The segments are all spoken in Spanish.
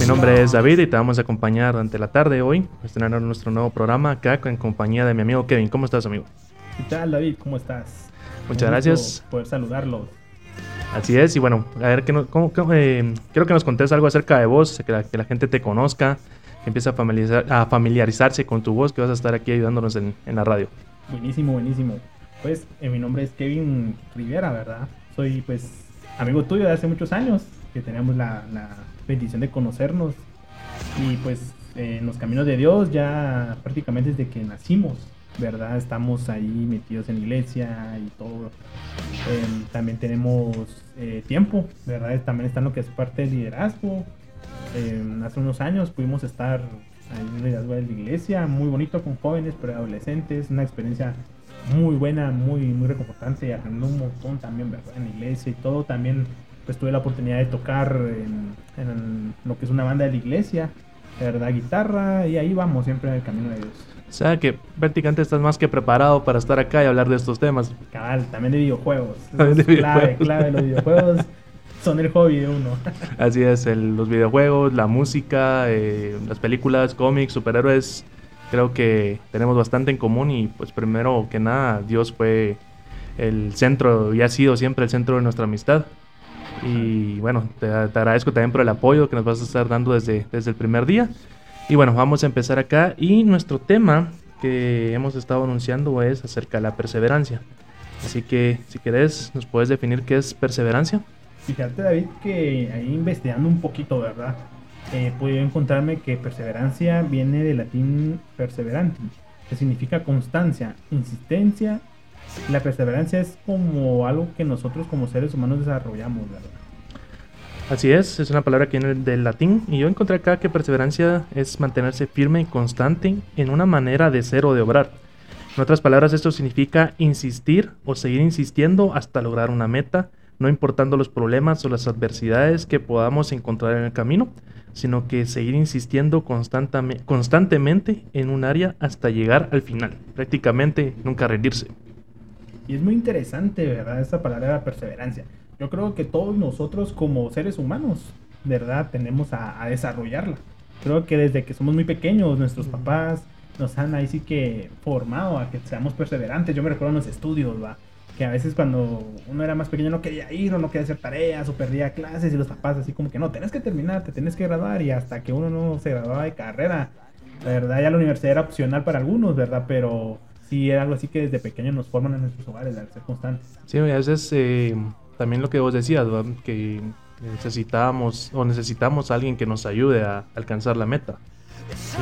Mi nombre es David y te vamos a acompañar durante la tarde hoy estrenar nuestro nuevo programa acá en compañía de mi amigo Kevin. ¿Cómo estás, amigo? ¿Qué tal, David? ¿Cómo estás? Muchas gracias. Poder saludarlos. Así es, y bueno, a ver, que eh, quiero que nos contes algo acerca de vos, que la, gente te conozca, que empiece a, familiarizar, a, familiarizarse con tu voz, que vas a estar aquí ayudándonos en, la radio. Buenísimo, buenísimo. Pues eh, mi nombre es Kevin Rivera, ¿verdad? Soy pues amigo tuyo de hace muchos años, que teníamos la, bendición de conocernos y pues en los caminos de Dios ya prácticamente desde que nacimos, ¿verdad? Estamos ahí metidos en iglesia y todo. Em, también tenemos eh, tiempo, ¿verdad? También está en lo que es parte del liderazgo. Em, hace unos años pudimos estar en el liderazgo de la iglesia, muy bonito con jóvenes, pero adolescentes, una experiencia muy buena, muy, muy reconfortante, aprendiendo un montón también, ¿verdad? En la iglesia y todo. También pues tuve la oportunidad de tocar en, en lo que es una banda de la iglesia, ¿verdad? Guitarra, y ahí vamos siempre en el camino de Dios. O sea que prácticamente estás más que preparado para estar acá y hablar de estos temas. Cabal, también de videojuegos. También de clave, clave, los videojuegos son el hobby de uno. Así es, los videojuegos, la música, eh, las películas, cómics, superhéroes, creo que tenemos bastante en común y pues primero que nada Dios fue el centro y ha sido siempre el centro de nuestra amistad. Y bueno, te, te agradezco también por el apoyo que nos vas a estar dando desde, desde el primer día. Y bueno, vamos a empezar acá y nuestro tema que hemos estado anunciando es acerca de la perseverancia. Así que si querés, nos puedes definir qué es perseverancia. Fíjate David que ahí investigando un poquito, ¿verdad? Eh, pude encontrarme que perseverancia viene del latín perseveranti, que significa constancia, insistencia. La perseverancia es como algo que nosotros como seres humanos desarrollamos, ¿verdad? Así es, es una palabra que viene del latín y yo encontré acá que perseverancia es mantenerse firme y constante en una manera de ser o de obrar. En otras palabras, esto significa insistir o seguir insistiendo hasta lograr una meta, no importando los problemas o las adversidades que podamos encontrar en el camino, sino que seguir insistiendo constantemente en un área hasta llegar al final, prácticamente nunca rendirse. Y es muy interesante, ¿verdad? Esta palabra perseverancia yo creo que todos nosotros como seres humanos, ¿verdad? Tenemos a, desarrollarla. Creo que desde que somos muy pequeños, nuestros papás nos han ahí sí que formado a que seamos perseverantes. Yo me recuerdo en los estudios, ¿va? Que a veces cuando uno era más pequeño no quería ir o no quería hacer tareas o perdía clases y los papás así como que no, tenés que terminar, te tenés que graduar y hasta que uno no se graduaba de carrera, la verdad ya la universidad era opcional para algunos, ¿verdad? Pero sí era algo así que desde pequeño nos forman en nuestros hogares, al ser constantes. Sí, a veces eh, también lo que vos decías, que necesitamos o necesitamos a alguien que nos ayude a alcanzar la meta.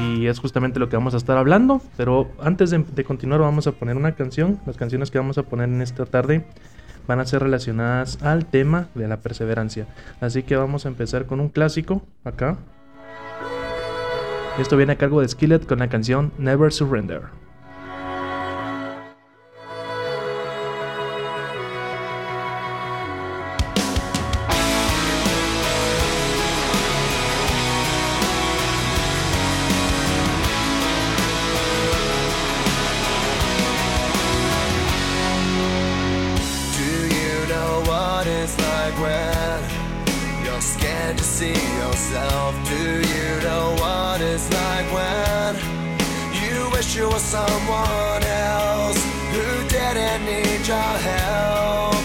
Y es justamente lo que vamos a estar hablando, pero antes de, continuar vamos a poner una canción. Las canciones que vamos a poner en esta tarde van a ser relacionadas al tema de la perseverancia. Así que vamos a empezar con un clásico acá. Esto viene a cargo de Skillet con la canción Never Surrender. like when you're scared to see yourself. Do you know what it's like when you wish you were someone else who didn't need your help?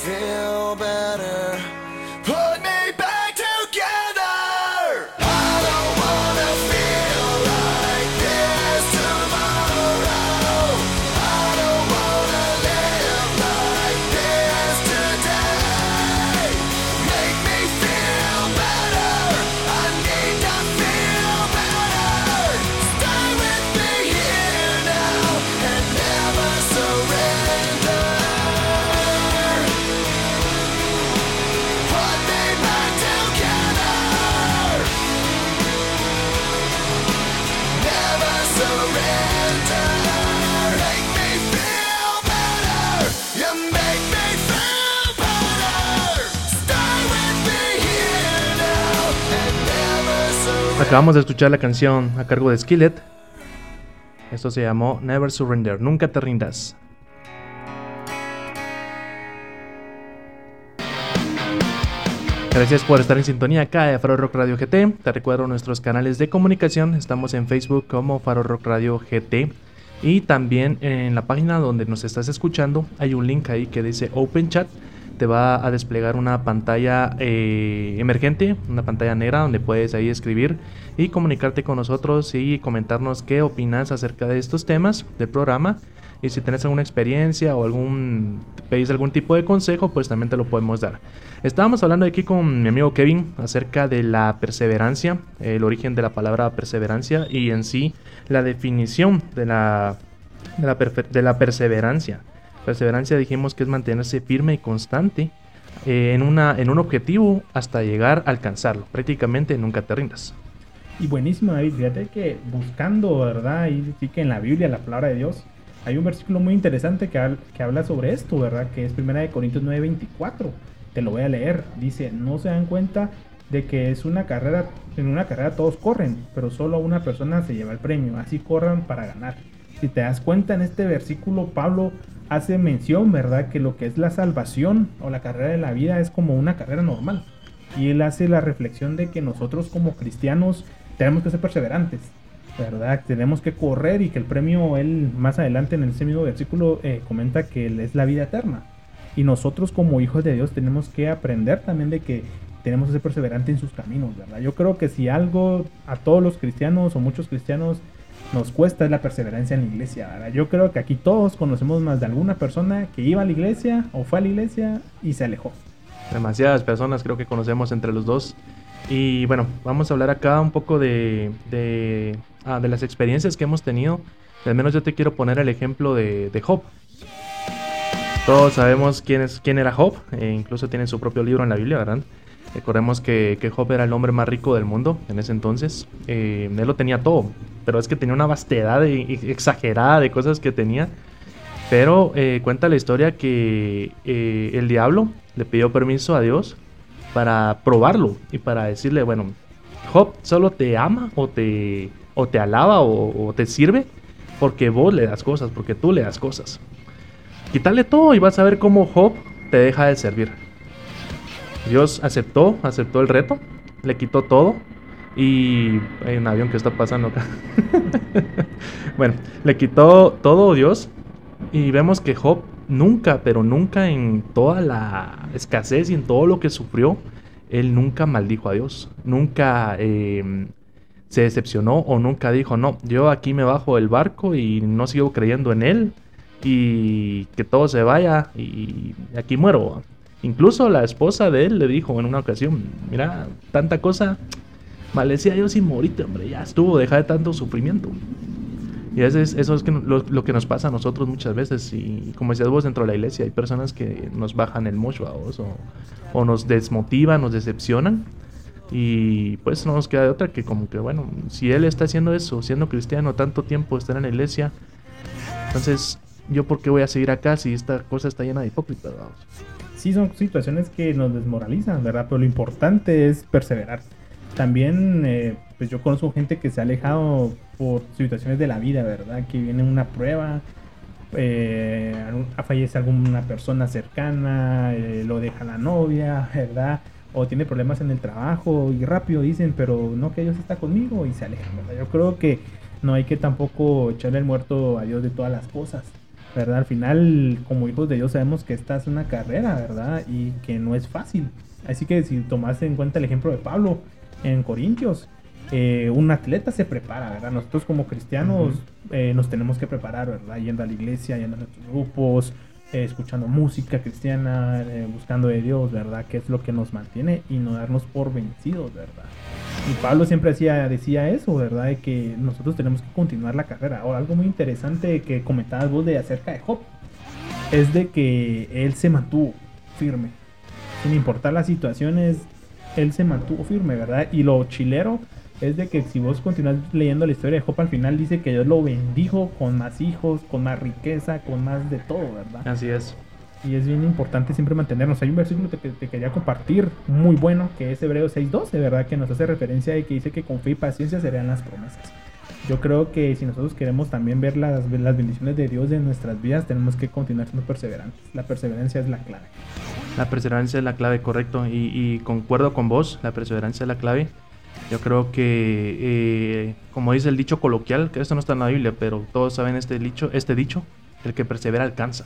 Feel better. Acabamos de escuchar la canción a cargo de Skillet. Esto se llamó Never Surrender, Nunca te rindas. Gracias por estar en sintonía acá de Faro Rock Radio GT. Te recuerdo nuestros canales de comunicación. Estamos en Facebook como Faro Rock Radio GT. Y también en la página donde nos estás escuchando hay un link ahí que dice Open Chat. Te va a desplegar una pantalla eh, emergente, una pantalla negra donde puedes ahí escribir y comunicarte con nosotros y comentarnos qué opinas acerca de estos temas del programa. Y si tienes alguna experiencia o algún pedís algún tipo de consejo, pues también te lo podemos dar. Estábamos hablando aquí con mi amigo Kevin acerca de la perseverancia, el origen de la palabra perseverancia y en sí la definición de la, de la perseverancia. Perseverancia dijimos que es mantenerse firme y constante eh, en, una, en un objetivo hasta llegar a alcanzarlo. Prácticamente nunca te rindas. Y buenísimo, David. Fíjate que buscando, ¿verdad? Y sí que en la Biblia, la palabra de Dios, hay un versículo muy interesante que, que habla sobre esto, ¿verdad? Que es 1 Corintios 9:24. Te lo voy a leer. Dice, no se dan cuenta de que es una carrera, en una carrera todos corren, pero solo una persona se lleva el premio. Así corran para ganar. Si te das cuenta en este versículo, Pablo hace mención, ¿verdad? Que lo que es la salvación o la carrera de la vida es como una carrera normal. Y él hace la reflexión de que nosotros como cristianos tenemos que ser perseverantes, ¿verdad? Tenemos que correr y que el premio, él más adelante en ese mismo versículo eh, comenta que es la vida eterna. Y nosotros como hijos de Dios tenemos que aprender también de que tenemos que ser perseverantes en sus caminos, ¿verdad? Yo creo que si algo a todos los cristianos o muchos cristianos nos cuesta es la perseverancia en la iglesia. Yo creo que aquí todos conocemos más de alguna persona que iba a la iglesia o fue a la iglesia y se alejó. Demasiadas personas creo que conocemos entre los dos. Y bueno, vamos a hablar acá un poco de, de, ah, de las experiencias que hemos tenido. Al menos yo te quiero poner el ejemplo de, de Job. Todos sabemos quién, es, quién era Job, e incluso tiene su propio libro en la Biblia, ¿verdad? Recordemos que, que Job era el hombre más rico del mundo en ese entonces. Eh, él lo tenía todo, pero es que tenía una vastedad exagerada de cosas que tenía. Pero eh, cuenta la historia que eh, el diablo le pidió permiso a Dios para probarlo y para decirle, bueno, Job solo te ama o te, o te alaba o, o te sirve porque vos le das cosas, porque tú le das cosas. Quítale todo y vas a ver cómo Job te deja de servir. Dios aceptó, aceptó el reto, le quitó todo y hay un avión que está pasando acá. bueno, le quitó todo Dios y vemos que Job nunca, pero nunca en toda la escasez y en todo lo que sufrió, él nunca maldijo a Dios, nunca eh, se decepcionó o nunca dijo, no, yo aquí me bajo del barco y no sigo creyendo en él y que todo se vaya y aquí muero. Incluso la esposa de él le dijo en una ocasión, mira, tanta cosa, maldecía Dios y morite, hombre, ya estuvo, deja de tanto sufrimiento. Y eso es, eso es lo, que nos pasa a nosotros muchas veces. Y como decías vos, dentro de la iglesia hay personas que nos bajan el mocho a vos, o, o nos desmotivan, nos decepcionan. Y pues no nos queda de otra que como que, bueno, si él está haciendo eso, siendo cristiano, tanto tiempo estar en la iglesia, entonces yo por qué voy a seguir acá si esta cosa está llena de hipócritas, vamos. Sí, son situaciones que nos desmoralizan, ¿verdad? Pero lo importante es perseverar. También, eh, pues yo conozco gente que se ha alejado por situaciones de la vida, ¿verdad? Que viene una prueba, eh, algún- fallece alguna persona cercana, eh, lo deja la novia, ¿verdad? O tiene problemas en el trabajo y rápido dicen, pero no que Dios está conmigo y se alejan, ¿verdad? Yo creo que no hay que tampoco echarle el muerto a Dios de todas las cosas. ¿Verdad? Al final, como hijos de Dios, sabemos que esta es una carrera, ¿verdad? Y que no es fácil. Así que si tomaste en cuenta el ejemplo de Pablo en Corintios, eh, un atleta se prepara, ¿verdad? Nosotros como cristianos eh, nos tenemos que preparar, ¿verdad? Yendo a la iglesia, yendo a nuestros grupos, eh, escuchando música cristiana, eh, buscando de Dios, ¿verdad? Que es lo que nos mantiene y no darnos por vencidos, ¿verdad? Y Pablo siempre hacía, decía eso, ¿verdad? De que nosotros tenemos que continuar la carrera. Ahora, algo muy interesante que comentabas vos de acerca de Job es de que él se mantuvo firme. Sin importar las situaciones, él se mantuvo firme, ¿verdad? Y lo chilero es de que si vos continúas leyendo la historia de Job, al final dice que Dios lo bendijo con más hijos, con más riqueza, con más de todo, ¿verdad? Así es. Y es bien importante siempre mantenernos. Hay un versículo que te, te quería compartir muy bueno, que es Hebreos 6.12, ¿verdad? Que nos hace referencia de que dice que con fe y paciencia serían las promesas. Yo creo que si nosotros queremos también ver las, las bendiciones de Dios en nuestras vidas, tenemos que continuar siendo perseverantes. La perseverancia es la clave. La perseverancia es la clave, correcto. Y, y concuerdo con vos, la perseverancia es la clave. Yo creo que, eh, como dice el dicho coloquial, que esto no está en la Biblia, pero todos saben este dicho, este dicho, el que persevera alcanza.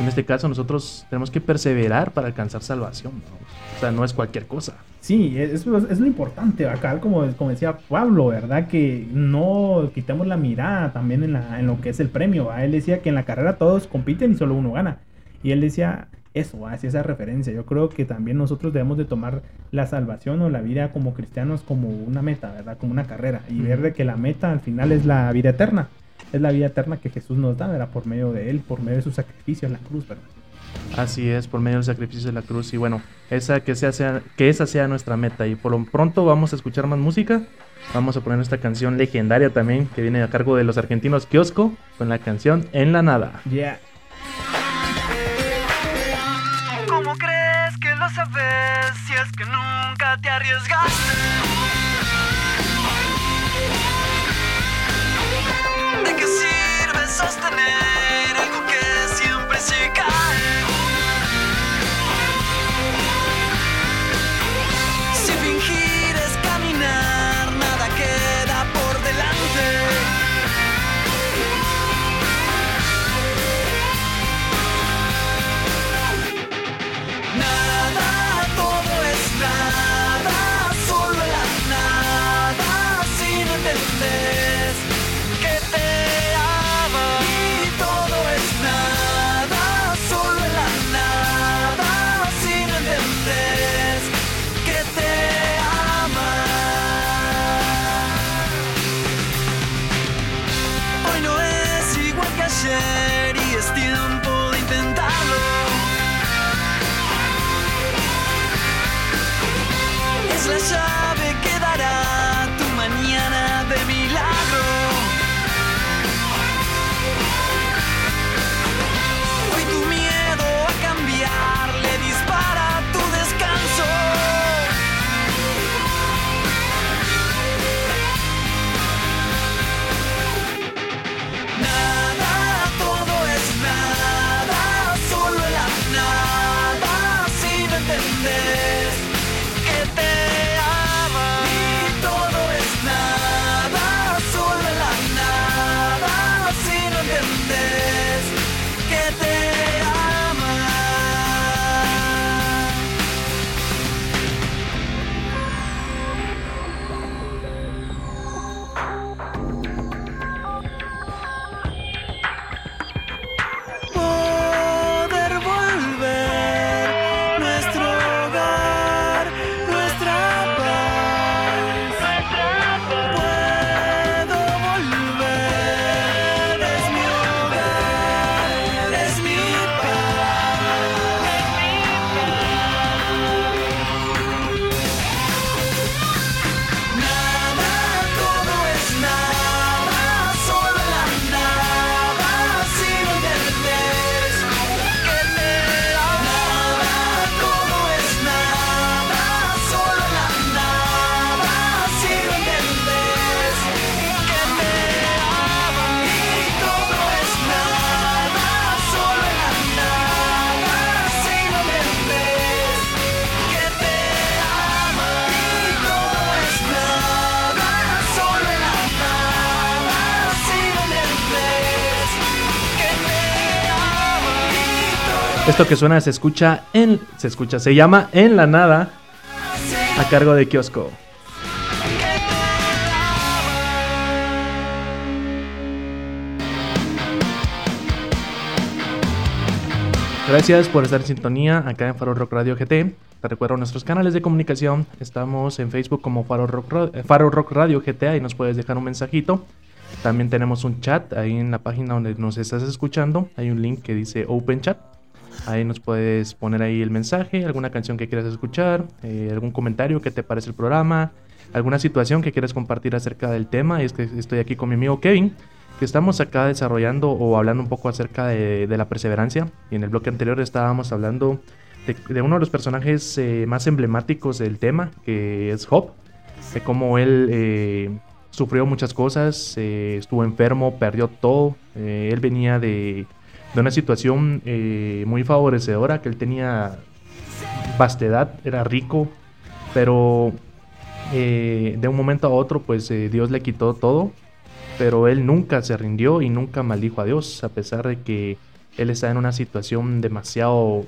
En este caso nosotros tenemos que perseverar para alcanzar salvación. ¿no? O sea, no es cualquier cosa. Sí, es, es- lo importante acá, como, como decía Pablo, ¿verdad? Que no quitemos la mirada también en, la, en lo que es el premio. ¿va? Él decía que en la carrera todos compiten y solo uno gana. Y él decía eso, hacia esa referencia. Yo creo que también nosotros debemos de tomar la salvación o la vida como cristianos como una meta, ¿verdad? Como una carrera. Y ver de que la meta al final es la vida eterna. Es la vida eterna que Jesús nos da, ¿verdad? Por medio de él, por medio de su sacrificio en la cruz, ¿verdad? Así es, por medio del sacrificio de la cruz. Y bueno, esa que, sea, sea- que esa sea nuestra meta. Y por lo pronto vamos a escuchar más música. Vamos a poner esta canción legendaria también, que viene a cargo de los argentinos Kiosco, con la canción En la Nada. Yeah. ¿Cómo crees que lo sabes si es que nunca te arriesgaste? Esto que suena se escucha en. Se escucha, se llama En la Nada. A cargo de Kiosco. Gracias por estar en sintonía acá en Faro Rock Radio GT. Te recuerdo nuestros canales de comunicación. Estamos en Facebook como Faro Rock, Radio GT. Ahí nos puedes dejar un mensajito. También tenemos un chat ahí en la página donde nos estás escuchando. Hay un link que dice Open Chat. Ahí nos puedes poner ahí el mensaje, alguna canción que quieras escuchar, eh, algún comentario que te parece el programa, alguna situación que quieras compartir acerca del tema. Y es que estoy aquí con mi amigo Kevin, que estamos acá desarrollando o hablando un poco acerca de, la perseverancia. Y en el bloque anterior estábamos hablando de, uno de los personajes eh, más emblemáticos del tema, que es Job, de cómo él eh, sufrió muchas cosas, estuvo enfermo, perdió todo. él venía de, de una situación eh, muy favorecedora, que él tenía vastedad, era rico, pero eh, de un momento a otro, pues eh, Dios le quitó todo, pero él nunca se rindió y nunca maldijo a Dios, a pesar de que él está en una situación demasiado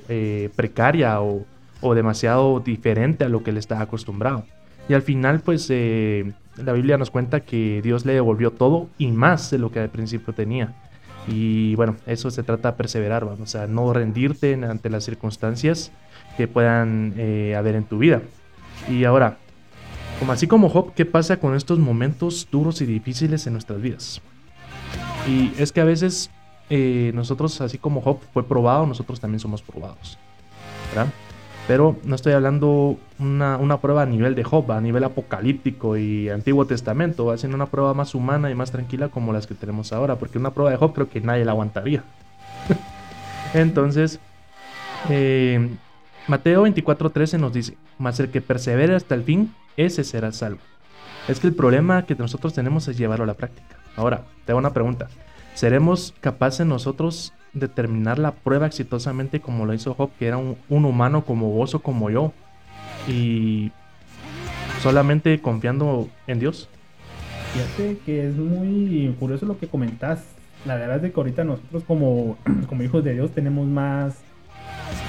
precaria o, o demasiado diferente a lo que él estaba acostumbrado. Y al final, pues la Biblia nos cuenta que Dios le devolvió todo y más de lo que al principio tenía. Y bueno, eso se trata de perseverar, ¿va? o sea, no rendirte en- ante las circunstancias que puedan eh, haber en tu vida. Y ahora, como así como Job, ¿qué pasa con estos momentos duros y difíciles en nuestras vidas? Y es que a veces eh, nosotros, así como Job fue probado, nosotros también somos probados. ¿verdad? Pero no estoy hablando una, una prueba a nivel de Job, a nivel apocalíptico y Antiguo Testamento, va siendo una prueba más humana y más tranquila como las que tenemos ahora, porque una prueba de Job creo que nadie la aguantaría. Entonces, eh, Mateo 24:13 nos dice, mas el que persevere hasta el fin, ese será salvo. Es que el problema que nosotros tenemos es llevarlo a la práctica. Ahora, te hago una pregunta. ¿Seremos capaces nosotros de terminar la prueba exitosamente como lo hizo Job, que era un, un humano como vos o como yo? Y solamente confiando en Dios. Fíjate que es muy curioso lo que comentas. La verdad es que ahorita nosotros como, como hijos de Dios tenemos más,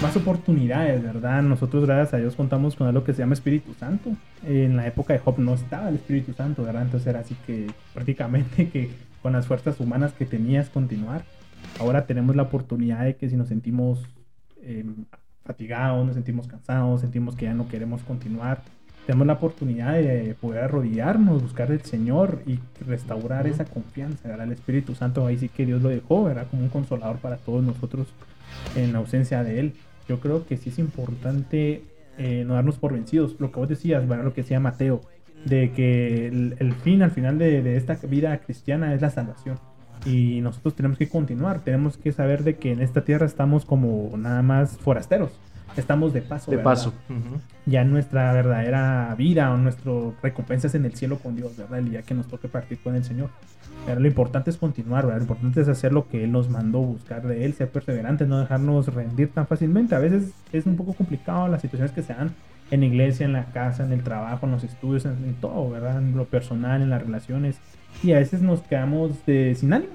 más oportunidades, ¿verdad? Nosotros gracias a Dios contamos con algo que se llama Espíritu Santo. En la época de Job no estaba el Espíritu Santo, ¿verdad? Entonces era así que prácticamente que con las fuerzas humanas que tenías continuar. Ahora tenemos la oportunidad de que si nos sentimos eh, fatigados, nos sentimos cansados, sentimos que ya no queremos continuar, tenemos la oportunidad de poder arrodillarnos, buscar el Señor y restaurar esa confianza, ¿verdad? El Espíritu Santo ahí sí que Dios lo dejó, ¿verdad? Como un consolador para todos nosotros en la ausencia de Él. Yo creo que sí es importante eh, no darnos por vencidos. Lo que vos decías, ¿verdad? Lo que decía Mateo, de que el, el fin, al final de, de esta vida cristiana es la salvación. Y nosotros tenemos que continuar, tenemos que saber de que en esta tierra estamos como nada más forasteros, estamos de paso. De ¿verdad? paso. Ya nuestra verdadera vida o nuestro recompensa es en el cielo con Dios, ¿verdad? El día que nos toque partir con el Señor. Pero lo importante es continuar, ¿verdad? Lo importante es hacer lo que Él nos mandó, buscar de Él, ser perseverantes, no dejarnos rendir tan fácilmente. A veces es un poco complicado las situaciones que se dan en la iglesia, en la casa, en el trabajo, en los estudios, en, en todo, ¿verdad? En lo personal, en las relaciones. Y a veces nos quedamos de, sin ánimo,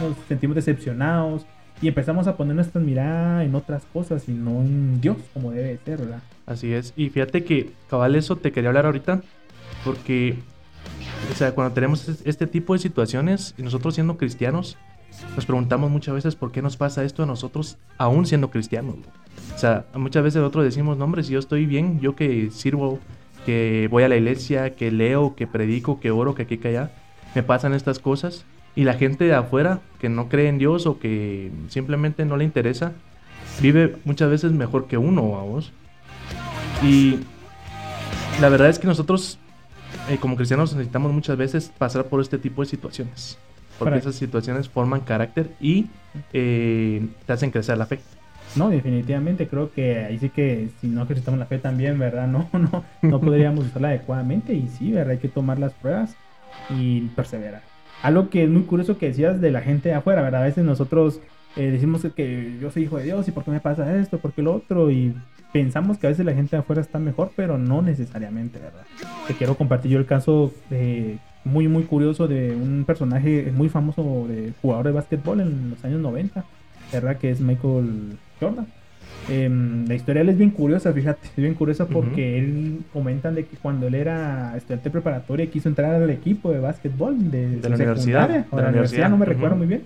nos sentimos decepcionados y empezamos a poner nuestra mirada en otras cosas y no en Dios, como debe ser, ¿verdad? Así es. Y fíjate que, cabal, eso te quería hablar ahorita. Porque, o sea, cuando tenemos es- este tipo de situaciones, y nosotros siendo cristianos, nos preguntamos muchas veces por qué nos pasa esto a nosotros, aún siendo cristianos. ¿no? O sea, muchas veces nosotros decimos, no, hombre, si yo estoy bien, yo que sirvo, que voy a la iglesia, que leo, que predico, que oro, que aquí, que allá, me pasan estas cosas. Y la gente de afuera, que no cree en Dios o que simplemente no le interesa, vive muchas veces mejor que uno, a vos. Y la verdad es que nosotros, eh, como cristianos, necesitamos muchas veces pasar por este tipo de situaciones. Porque Para- esas situaciones forman carácter y eh, te hacen crecer la fe. No, definitivamente creo que ahí sí que si no ejercitamos la fe también, ¿verdad? No, no, no podríamos usarla adecuadamente y sí, ¿verdad? Hay que tomar las pruebas y perseverar. Algo que es muy curioso que decías de la gente afuera, ¿verdad? A veces nosotros eh, decimos que yo soy hijo de Dios y por qué me pasa esto, por qué lo otro y pensamos que a veces la gente afuera está mejor, pero no necesariamente, ¿verdad? Te quiero compartir yo el caso de muy, muy curioso de un personaje muy famoso de jugador de básquetbol en los años 90, ¿verdad? Que es Michael Jordan. Em, la historia es bien curiosa, fíjate, es bien curiosa porque él comentan de que cuando él era estudiante preparatoria quiso entrar al equipo de básquetbol de, De la universidad, o de la universidad, no me recuerdo muy bien.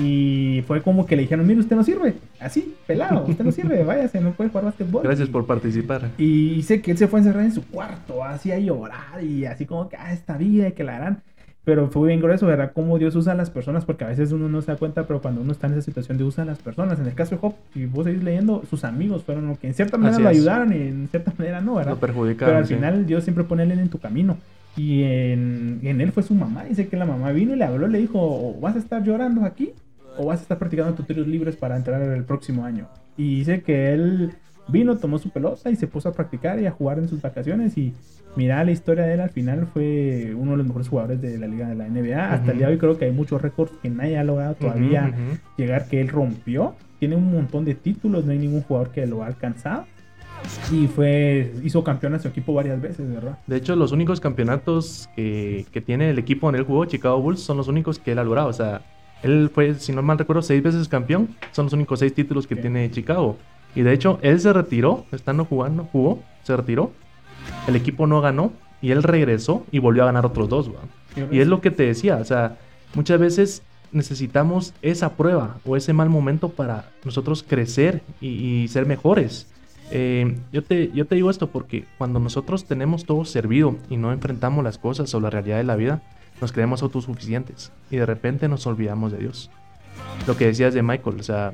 Y fue como que le dijeron, mire, usted no sirve, así, pelado, usted no sirve, váyase, no puede jugar básquetbol. Gracias Y- por participar. y dice que él se fue a encerrar en su cuarto, así a llorar y así como que, ah, esta vida, que la harán. Pero fue bien grueso, ¿verdad? Cómo Dios usa a las personas, porque a veces uno no se da cuenta, pero cuando uno está en esa situación de usa a las personas. En el caso de Job, si vos seguís leyendo, sus amigos fueron los que en cierta manera Así lo es. ayudaron y en cierta manera no, ¿verdad? Lo perjudicaron. Pero al sí. final Dios siempre pone a él en tu camino. Y en, en él fue su mamá. Dice que la mamá vino y le habló, le dijo, "O vas a estar llorando aquí o vas a estar practicando tus tiros libres para entrar el próximo año. Y dice que él vino, tomó su pelota y se puso a practicar y a jugar en sus vacaciones. Y mira, la historia de él al final fue uno de los mejores jugadores de la liga de la NBA. Hasta el día de hoy creo que hay muchos récords que nadie ha logrado todavía llegar que él rompió. Tiene un montón de títulos, no hay ningún jugador que lo ha alcanzado. Y fue hizo campeón a su equipo varias veces, ¿verdad? De hecho, los únicos campeonatos que, que tiene el equipo en el juego, Chicago Bulls, son los únicos que él ha logrado. O sea, él fue, si no mal recuerdo, seis veces campeón. Son los únicos seis títulos que tiene Chicago. Y de hecho, él se retiró, estando jugando, jugó, se retiró. El equipo no ganó y él regresó y volvió a ganar otros dos. Y es lo que te decía, o sea, muchas veces necesitamos esa prueba o ese mal momento para nosotros crecer y, y ser mejores. Eh, yo, te, yo te digo esto porque cuando nosotros tenemos todo servido y no enfrentamos las cosas o la realidad de la vida, nos creemos autosuficientes y de repente nos olvidamos de Dios. Lo que decías de Michael, o sea,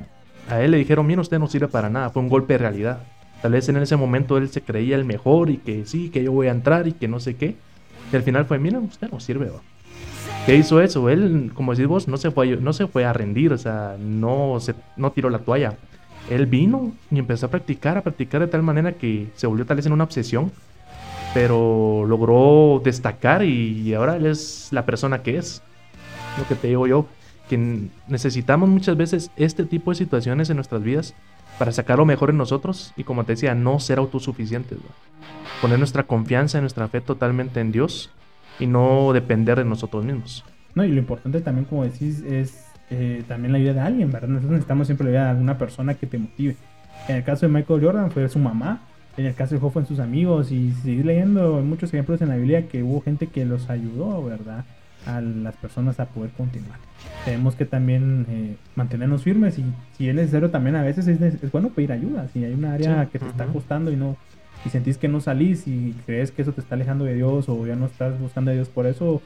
a él le dijeron, mira, usted no sirve para nada, fue un golpe de realidad. Tal vez en ese momento él se creía el mejor y que sí, que yo voy a entrar y que no sé qué. Y al final fue, mira, usted no sirve. ¿Qué hizo eso? Él, como decís vos, no se fue, no se fue a rendir, o sea, no, se, no tiró la toalla. Él vino y empezó a practicar, a practicar de tal manera que se volvió tal vez en una obsesión, pero logró destacar y ahora él es la persona que es. Lo que te digo yo, que necesitamos muchas veces este tipo de situaciones en nuestras vidas para sacar lo mejor en nosotros y como te decía, no ser autosuficientes. Poner nuestra confianza y nuestra fe totalmente en Dios y no depender de nosotros mismos. No, y lo importante también, como decís, es eh, también la ayuda de alguien, ¿verdad? Nosotros necesitamos siempre la ayuda de alguna persona que te motive. En el caso de Michael Jordan fue su mamá, en el caso de Joe fueron sus amigos, y seguir leyendo muchos ejemplos en la Biblia que hubo gente que los ayudó, ¿verdad? A las personas a poder continuar. Tenemos que también eh, mantenernos firmes y si es necesario también a veces es, es bueno pedir ayuda. Si hay una área Sí, que te está ujú. costando y no y sentís que no salís y crees que eso te está alejando de Dios o ya no estás buscando a Dios por eso,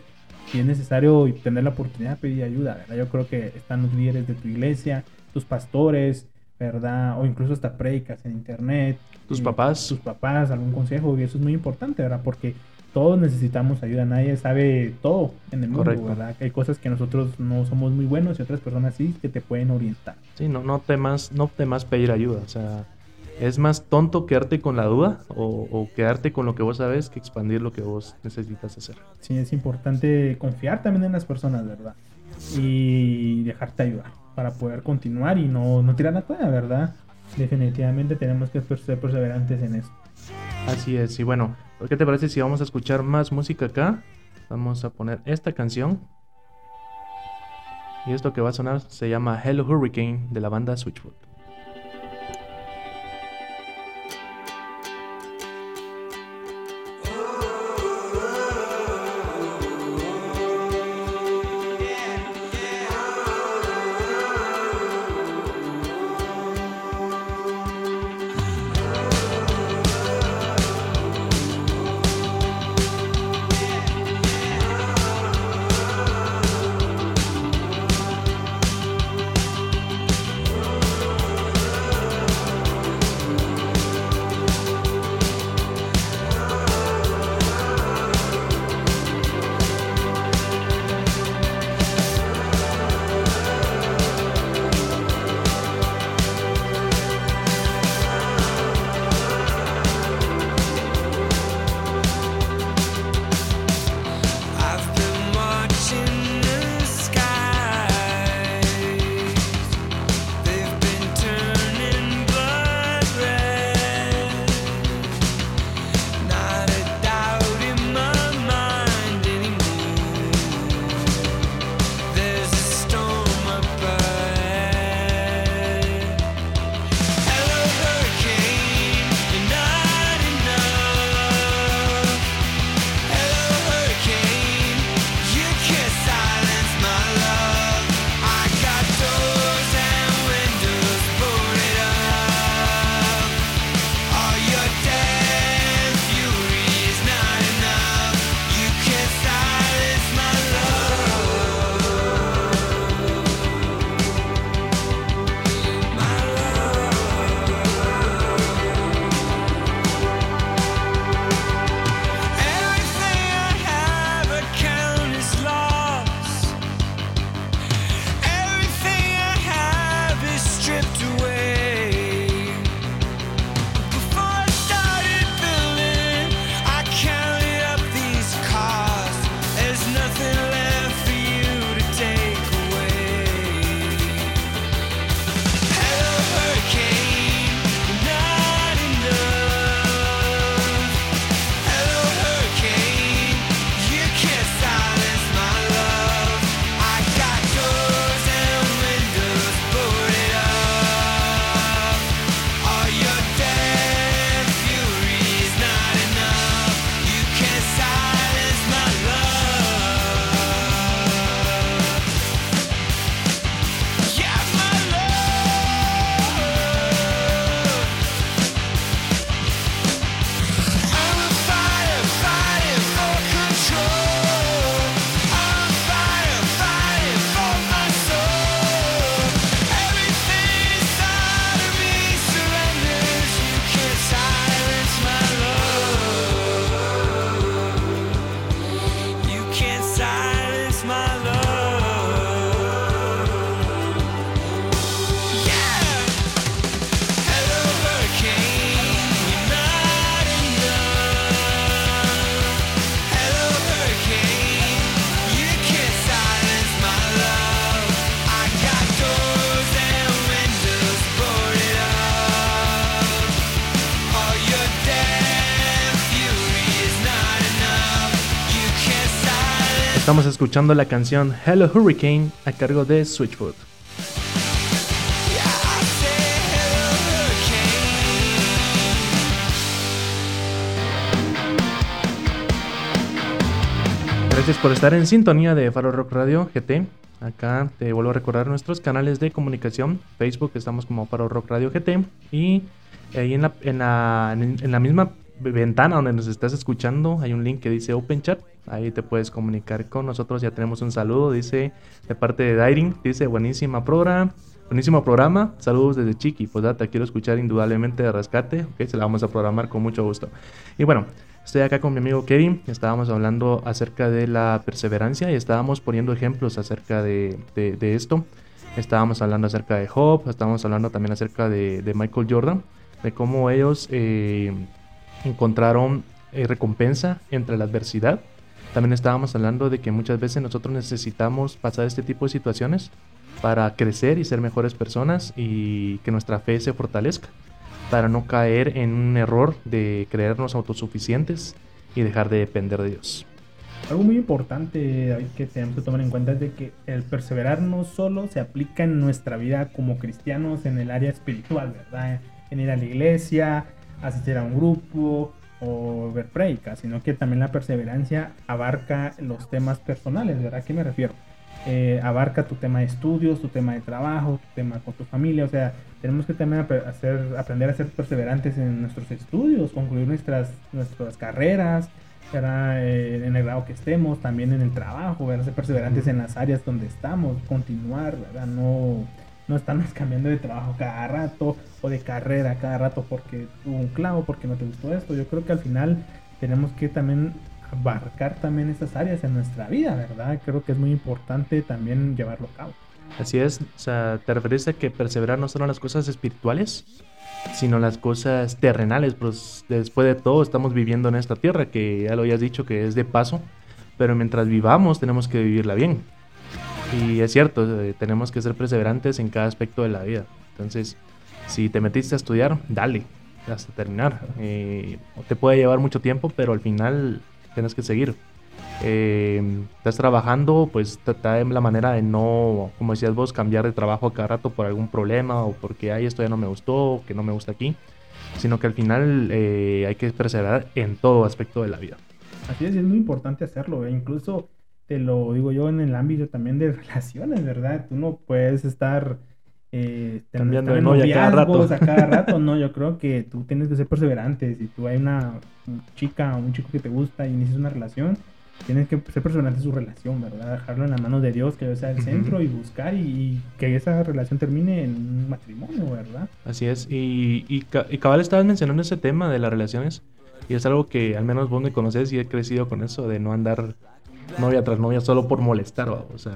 si es necesario y tener la oportunidad de pedir ayuda, ¿verdad? Yo creo que están los líderes de tu iglesia, tus pastores, ¿verdad? O incluso hasta predicas en internet. Tus y papás. Tus papás, algún consejo, y eso es muy importante, ¿verdad? Porque todos necesitamos ayuda, nadie sabe todo en el mundo, Correcto. ¿verdad? Hay cosas que nosotros no somos muy buenos y otras personas sí que te pueden orientar. Sí, no, no temas, no temas pedir ayuda. O sea, es más tonto quedarte con la duda o, o quedarte con lo que vos sabes que expandir lo que vos necesitas hacer. Sí, es importante confiar también en las personas, ¿verdad? Y dejarte ayudar para poder continuar y no, no tirar la toalla, ¿verdad? Definitivamente tenemos que ser perseverantes en eso. Así es, y bueno, ¿qué te parece si vamos a escuchar más música acá? Vamos a poner esta canción. Y esto que va a sonar se llama Hello Hurricane de la banda Switchfoot. Estamos escuchando la canción Hello Hurricane a cargo de Switchfoot. Gracias por estar en sintonía de Faro Rock Radio GT. Acá te vuelvo a recordar nuestros canales de comunicación. Facebook estamos como Faro Rock Radio GT. Y ahí en la, en la, misma ventana donde nos estás escuchando hay un link que dice Open Chat. Ahí te puedes comunicar con nosotros. Ya tenemos un saludo, dice de parte de Dairing. Dice buenísima programa. Buenísimo programa. Saludos desde Chiqui. Pues data, quiero escuchar indudablemente de rescate. Ok, se la vamos a programar con mucho gusto. Y bueno, estoy acá con mi amigo Kevin. Estábamos hablando acerca de la perseverancia y estábamos poniendo ejemplos acerca de, de- esto. Estábamos hablando acerca de Job. Estábamos hablando también acerca de, de Michael Jordan. De cómo ellos eh, encontraron eh, recompensa entre la adversidad. También estábamos hablando de que muchas veces nosotros necesitamos pasar este tipo de situaciones para crecer y ser mejores personas y que nuestra fe se fortalezca, para no caer en un error de creernos autosuficientes y dejar de depender de Dios. Algo muy importante que tenemos que tomar en cuenta es de que el perseverar no solo se aplica en nuestra vida como cristianos en el área espiritual, ¿verdad? En ir a la iglesia, asistir a un grupo o ver prédicas, sino que también la perseverancia abarca los temas personales, ¿verdad? ¿A qué me refiero? Eh, abarca tu tema de estudios, tu tema de trabajo, tu tema con tu familia, o sea, tenemos que también hacer, aprender a ser perseverantes en nuestros estudios, concluir nuestras, nuestras carreras, ¿verdad? Eh, en el grado que estemos, también en el trabajo, ¿verdad? ser perseverantes en las áreas donde estamos, continuar, ¿verdad? No, no estarnos cambiando de trabajo cada rato o de carrera cada rato porque tuvo un clavo, porque no te gustó esto. Yo creo que al final tenemos que también abarcar también estas áreas en nuestra vida, ¿verdad? Creo que es muy importante también llevarlo a cabo. Así es, o sea, te refieres a que perseverar no solo las cosas espirituales, sino las cosas terrenales, pues después de todo estamos viviendo en esta tierra, que ya lo habías dicho que es de paso, pero mientras vivamos tenemos que vivirla bien. Y es cierto, eh, tenemos que ser perseverantes en cada aspecto de la vida. Entonces, si te metiste a estudiar, dale hasta terminar. Eh, te puede llevar mucho tiempo, pero al final tienes que seguir. Eh, estás trabajando, pues trata de la manera de no, como decías vos, cambiar de trabajo a cada rato por algún problema o porque ay, esto ya no me gustó, o que no me gusta aquí, sino que al final eh, hay que perseverar en todo aspecto de la vida. Así es, es muy importante hacerlo, e incluso te lo digo yo en el ámbito también de relaciones, ¿verdad? Tú no puedes estar eh, Cambiando de novia cada rato. a cada rato, no, yo creo que tú tienes que ser perseverante, si tú hay una chica o un chico que te gusta y inicias una relación, tienes que ser perseverante en su relación, ¿verdad? Dejarlo en las manos de Dios, que Dios sea el centro y buscar y, y que esa relación termine en un matrimonio, ¿verdad? Así es, y, y, y cabal estabas mencionando ese tema de las relaciones, y es algo que al menos vos me conoces y he crecido con eso, de no andar novia tras novia solo por molestar, o sea,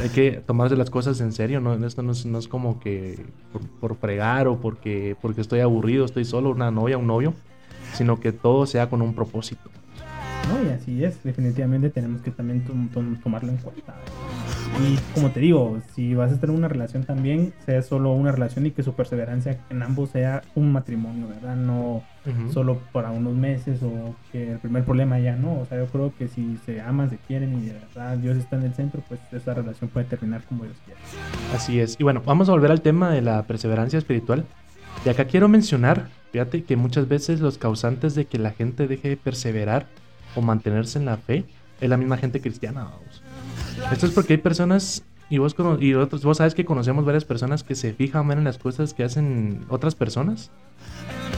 hay que tomarse las cosas en serio, ¿no? Esto no es, no es como que por, por fregar o porque, porque estoy aburrido, estoy solo, una novia, un novio, sino que todo sea con un propósito. No, y así es, definitivamente tenemos que también tom- tom- tomarlo en cuenta. Y como te digo, si vas a tener una relación también, sea solo una relación y que su perseverancia en ambos sea un matrimonio, ¿verdad? No solo para unos meses o que el primer problema ya no. O sea, yo creo que si se aman, se quieren y de verdad Dios está en el centro, pues esa relación puede terminar como Dios quiera. Así es. Y bueno, vamos a volver al tema de la perseverancia espiritual. Y acá quiero mencionar, fíjate, que muchas veces los causantes de que la gente deje de perseverar o mantenerse en la fe es la misma gente cristiana. vamos. Esto es porque hay personas, y vos, cono- y otros, vos sabes que conocemos varias personas que se fijan en las cosas que hacen otras personas,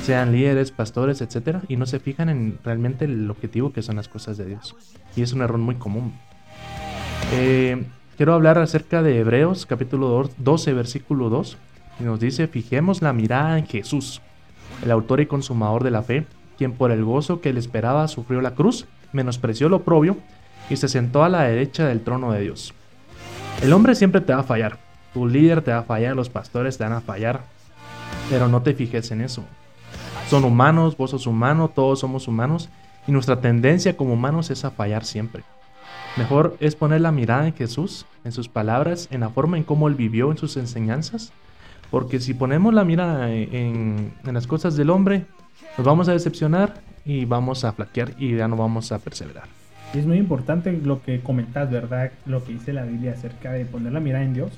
sean líderes, pastores, etcétera, y no se fijan en realmente el objetivo que son las cosas de Dios. Y es un error muy común. Eh, quiero hablar acerca de Hebreos capítulo dor- 12, versículo 2. Y nos dice, fijemos la mirada en Jesús, el autor y consumador de la fe, quien por el gozo que le esperaba sufrió la cruz, menospreció lo propio y se sentó a la derecha del trono de Dios. El hombre siempre te va a fallar, tu líder te va a fallar, los pastores te van a fallar, pero no te fijes en eso. Son humanos, vos sos humano, todos somos humanos y nuestra tendencia como humanos es a fallar siempre. Mejor es poner la mirada en Jesús, en sus palabras, en la forma en cómo Él vivió, en sus enseñanzas. Porque si ponemos la mirada en, en las cosas del hombre, nos vamos a decepcionar y vamos a flaquear y ya no vamos a perseverar. Y es muy importante lo que comentas, ¿verdad? Lo que dice la Biblia acerca de poner la mirada en Dios.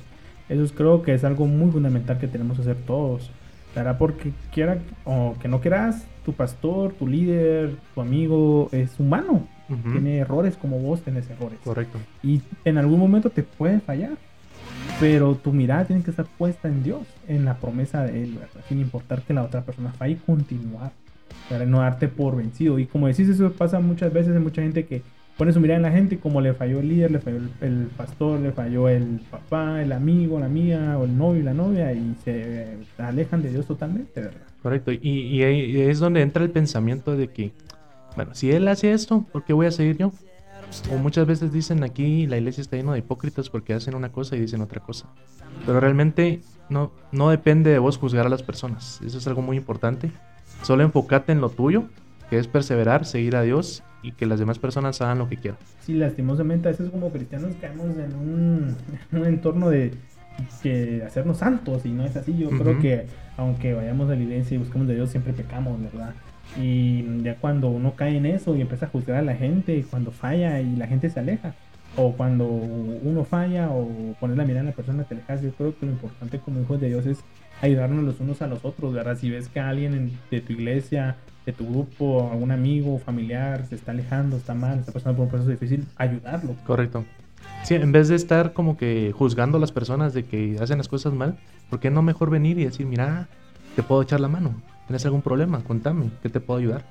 Eso es- creo que es algo muy fundamental que tenemos que hacer todos. ¿Verdad? Porque quiera o que no quieras, tu pastor, tu líder, tu amigo es humano. Tiene errores como vos tenés errores. Correcto. Y en algún momento te puede fallar. Pero tu mirada tiene que estar puesta en Dios, en la promesa de Él, ¿verdad? Sin importar que la otra persona falle, continuar. Para no darte por vencido. Y como decís, eso pasa muchas veces en mucha gente que pone su mirada en la gente como le falló el líder, le falló el, pastor, le falló el papá, el amigo, la amiga, o el novio y la novia, y se eh, alejan de Dios totalmente, ¿verdad? Correcto. Y ahí es donde entra el pensamiento de que, bueno, si él hace esto, ¿por qué voy a seguir yo? O muchas veces dicen aquí la iglesia está llena de hipócritas porque hacen una cosa y dicen otra cosa. Pero realmente no, no depende de vos juzgar a las personas. Eso es algo muy importante. Solo enfócate en lo tuyo, que es perseverar, seguir a Dios y que las demás personas hagan lo que quieran. Sí, lastimosamente a veces como cristianos caemos en un, en un entorno de que hacernos santos y no es así. Yo creo Ujú. que aunque vayamos a la iglesia y busquemos de Dios, siempre pecamos, ¿verdad? Y ya cuando uno cae en eso y empieza a juzgar a la gente, cuando falla y la gente se aleja, o cuando uno falla o poner la mirada en la persona te alejas, yo creo que lo importante como hijos de Dios es ayudarnos los unos a los otros, ¿verdad? Si ves que alguien en- de tu iglesia, de tu grupo, algún amigo o familiar se está alejando, está mal, está pasando por un proceso difícil, ayudarlo. Correcto. Sí, en vez de estar como que juzgando a las personas de que hacen las cosas mal, ¿por qué no mejor venir y decir, mira, te puedo echar la mano? ¿Tienes algún problema? Contame, ¿qué te puedo ayudar?